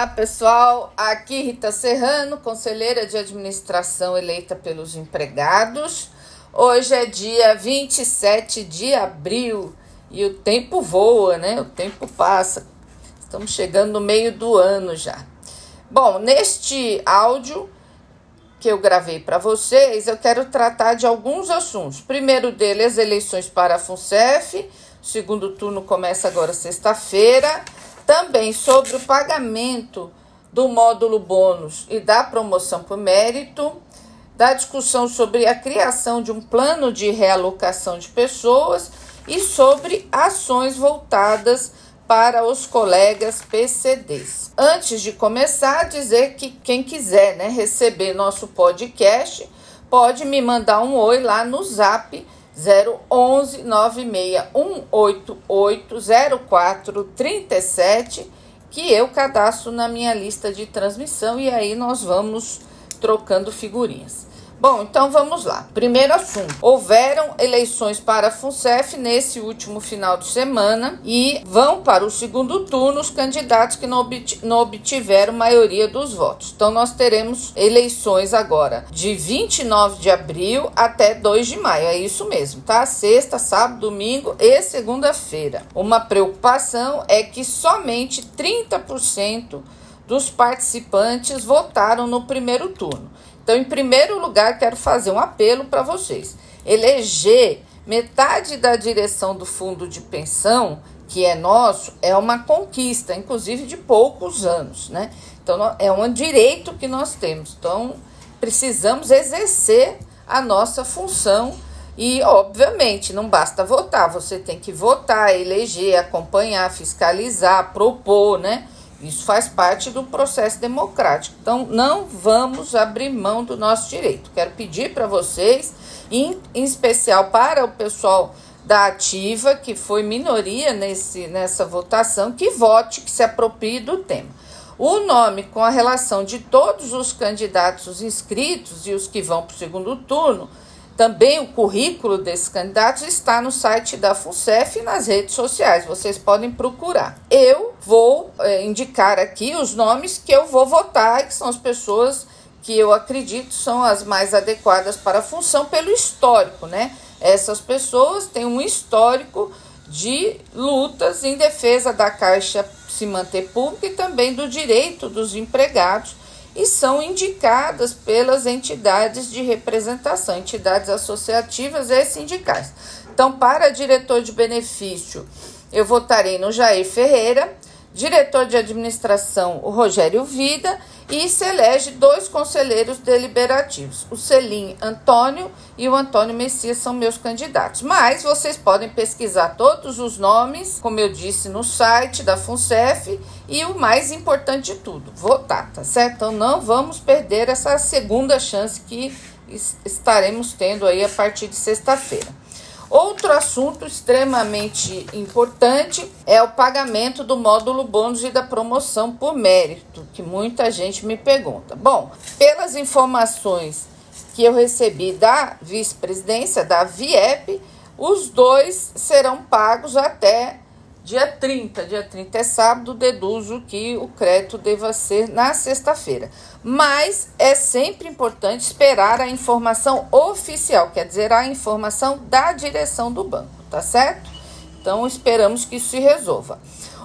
Olá, pessoal. Aqui Rita Serrano, conselheira de administração eleita pelos empregados. Hoje é dia 27 de abril e o tempo voa, né? O tempo passa. Estamos chegando no meio do ano já. Bom, neste áudio que eu gravei para vocês, eu quero tratar de alguns assuntos. Primeiro deles, as eleições para a FUNCEF. O segundo turno começa agora sexta-feira. Também sobre o pagamento do módulo bônus e da promoção por mérito, da discussão sobre a criação de um plano de realocação de pessoas e sobre ações voltadas para os colegas PCDs. Antes de começar, dizer que quem quiser né, receber nosso podcast pode me mandar um oi lá no zap 011 96188 0437 que eu cadastro na minha lista de transmissão e aí nós vamos trocando figurinhas. Bom, então vamos lá. Primeiro assunto: houveram eleições para a FUNCEF nesse último final de semana e vão para o segundo turno os candidatos que não, obtiveram maioria dos votos. Então, nós teremos eleições agora de 29 de abril até 2 de maio. É isso mesmo, tá? Sexta, sábado, domingo e segunda-feira. Uma preocupação é que somente 30% dos participantes votaram no primeiro turno. Então, em primeiro lugar, quero fazer um apelo para vocês. Eleger metade da direção do fundo de pensão, que é nosso, é uma conquista, inclusive de poucos anos, né? Então, é um direito que nós temos. Então, precisamos exercer a nossa função e, obviamente, não basta votar, você tem que votar, eleger, acompanhar, fiscalizar, propor, né? Isso faz parte do processo democrático. Então, não vamos abrir mão do nosso direito. Quero pedir para vocês, em, em, especial para o pessoal da ativa, que foi minoria nesse, nessa votação, que vote, que se aproprie do tema. O nome com a relação de todos os candidatos inscritos e os que vão para o segundo turno também o currículo desses candidatos está no site da FUNCEF e nas redes sociais, vocês podem procurar. Eu vou é, indicar aqui os nomes que eu vou votar, que são as pessoas que eu acredito são as mais adequadas para a função pelo histórico, né? Essas pessoas têm um histórico de lutas em defesa da Caixa se manter pública e também do direito dos empregados e são indicadas pelas entidades de representação, entidades associativas e sindicais. Então, para diretor de benefício, eu votarei no Jair Ferreira, diretor de administração, o Rogério Vida, e se elege dois conselheiros deliberativos. O Celim Antônio e o Antônio Messias são meus candidatos. Mas vocês podem pesquisar todos os nomes, como eu disse, no site da FUNCEF e o mais importante de tudo, votar, tá certo? Então não vamos perder essa segunda chance que estaremos tendo aí a partir de sexta-feira. Outro assunto extremamente importante é o pagamento do módulo bônus e da promoção por mérito, que muita gente me pergunta. Bom, pelas informações que eu recebi da vice-presidência, da VIEP, os dois serão pagos até dia 30. Dia 30 é sábado, deduzo que o crédito deva ser na sexta-feira. Mas é sempre importante esperar a informação oficial, quer dizer, a informação da direção do banco, tá certo? Então esperamos que isso se resolva.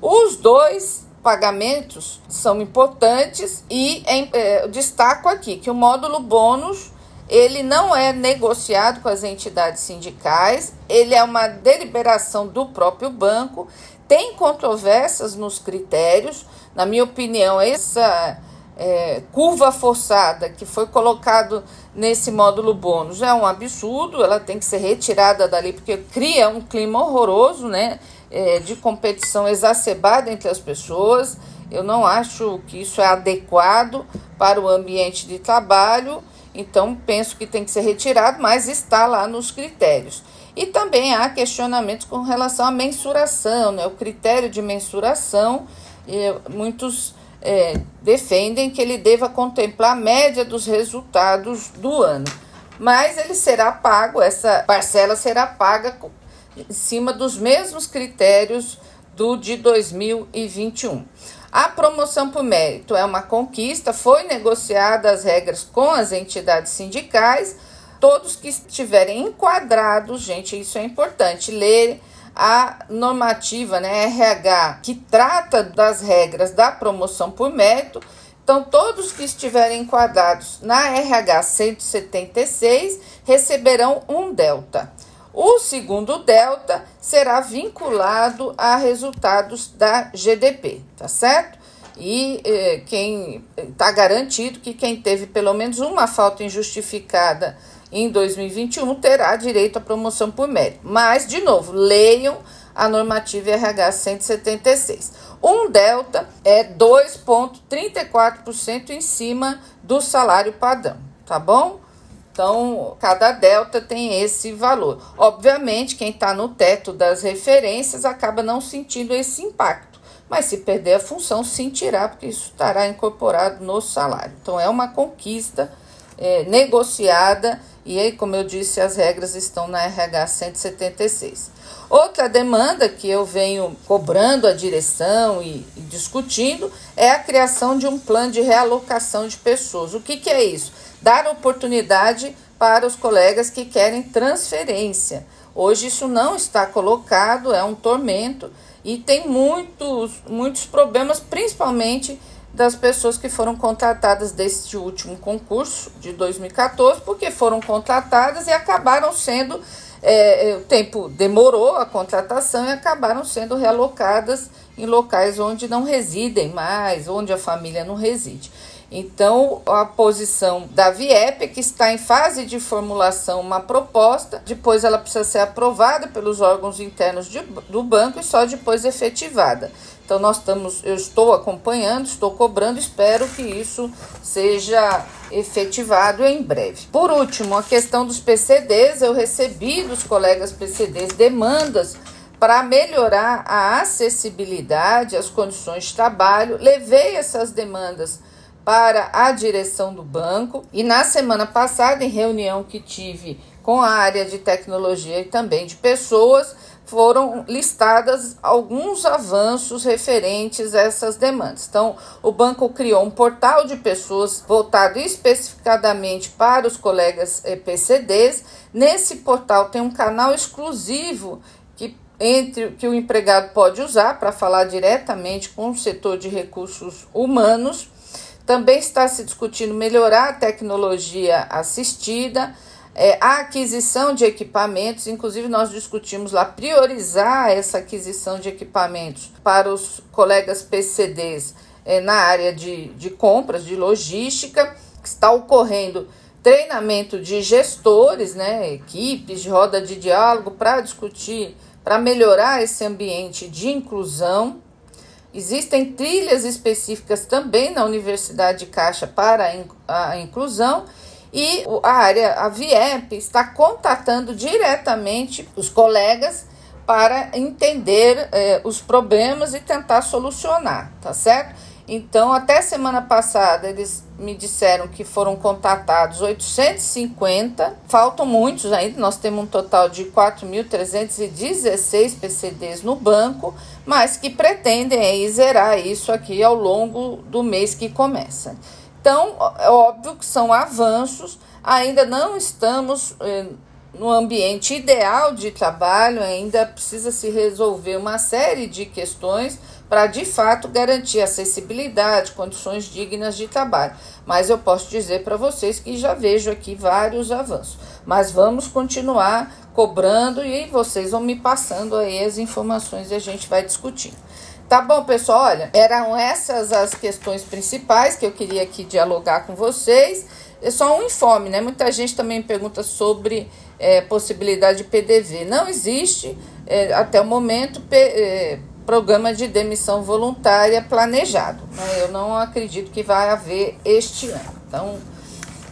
Os dois pagamentos são importantes e é, destaco aqui que o módulo bônus ele não é negociado com as entidades sindicais, ele é uma deliberação do próprio banco, tem controvérsias nos critérios. Na minha opinião, essa é, curva forçada que foi colocado nesse módulo bônus é um absurdo, ela tem que ser retirada dali, porque cria um clima horroroso, né? É, de competição exacerbada entre as pessoas. Eu não acho que isso é adequado para o ambiente de trabalho então, penso que tem que ser retirado, mas está lá nos critérios. E também há questionamentos com relação à mensuração, né? o critério de mensuração. muitos é, defendem que ele deva contemplar a média dos resultados do ano. Mas ele será pago, essa parcela será paga em cima dos mesmos critérios do de 2021. A promoção por mérito é uma conquista, foi negociada as regras com as entidades sindicais. Todos que estiverem enquadrados, gente, isso é importante, ler a normativa, né, RH, que trata das regras da promoção por mérito. Então, todos que estiverem enquadrados na RH 176 receberão um delta. O segundo delta será vinculado a resultados da GDP, tá certo? E eh, quem está garantido que quem teve pelo menos uma falta injustificada em 2021 terá direito à promoção por mérito. Mas, de novo, leiam a normativa RH 176. Um delta é 2,34% em cima do salário padrão, tá bom? Então, cada delta tem esse valor. Obviamente, quem está no teto das referências acaba não sentindo esse impacto, mas se perder a função, sentirá, porque isso estará incorporado no salário. Então, é uma conquista é, negociada e aí, como eu disse, as regras estão na RH 176. Outra demanda que eu venho cobrando a direção e, e discutindo é a criação de um plano de realocação de pessoas. O que, que é isso? Dar oportunidade para os colegas que querem transferência. Hoje isso não está colocado, é um tormento e tem muitos, muitos problemas, principalmente das pessoas que foram contratadas deste último concurso de 2014, porque foram contratadas e acabaram sendo. É, é, o tempo demorou a contratação e acabaram sendo realocadas em locais onde não residem mais, onde a família não reside. Então, a posição da VIEP, que está em fase de formulação uma proposta, depois ela precisa ser aprovada pelos órgãos internos de, do banco e só depois efetivada. Então, nós estamos, eu estou acompanhando, estou cobrando, espero que isso seja efetivado em breve. Por último, a questão dos PCDs, eu recebi dos colegas PCDs demandas para melhorar a acessibilidade às condições de trabalho, levei essas demandas para a direção do banco. E na semana passada, em reunião que tive com a área de tecnologia e também de pessoas, foram listadas alguns avanços referentes a essas demandas. Então, o banco criou um portal de pessoas voltado especificadamente para os colegas PCDs. Nesse portal tem um canal exclusivo que entre que o empregado pode usar para falar diretamente com o setor de recursos humanos também está se discutindo melhorar a tecnologia assistida, é, a aquisição de equipamentos, inclusive nós discutimos lá priorizar essa aquisição de equipamentos para os colegas PCDs é, na área de, de compras, de logística, que está ocorrendo treinamento de gestores, né, equipes de roda de diálogo para discutir, para melhorar esse ambiente de inclusão. Existem trilhas específicas também na Universidade de Caixa para a inclusão e a área, a VIEP, está contatando diretamente os colegas para entender eh, os problemas e tentar solucionar, tá certo? Então, até semana passada, eles me disseram que foram contatados 850, faltam muitos ainda, nós temos um total de 4.316 PCDs no banco, mas que pretendem aí zerar isso aqui ao longo do mês que começa. Então, é óbvio que são avanços, ainda não estamos eh, no ambiente ideal de trabalho, ainda precisa se resolver uma série de questões para de fato garantir acessibilidade, condições dignas de trabalho. Mas eu posso dizer para vocês que já vejo aqui vários avanços. Mas vamos continuar cobrando e vocês vão me passando aí as informações e a gente vai discutindo. Tá bom, pessoal? Olha, eram essas as questões principais que eu queria aqui dialogar com vocês. É só um informe, né? Muita gente também pergunta sobre é, possibilidade de PDV. Não existe, é, até o momento, é, programa de demissão voluntária planejado. Né? Eu não acredito que vai haver este ano. Então,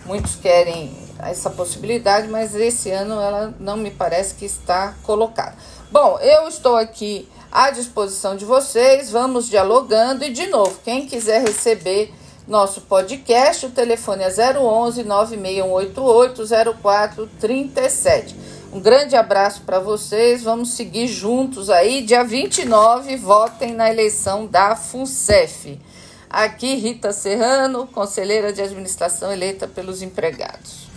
muitos querem essa possibilidade, mas esse ano ela não me parece que está colocada. Bom, eu estou aqui à disposição de vocês, vamos dialogando e de novo, quem quiser receber nosso podcast, o telefone é 011 9688 0437. Um grande abraço para vocês. Vamos seguir juntos aí. Dia 29, votem na eleição da FUNCEF. Aqui, Rita Serrano, conselheira de administração eleita pelos empregados.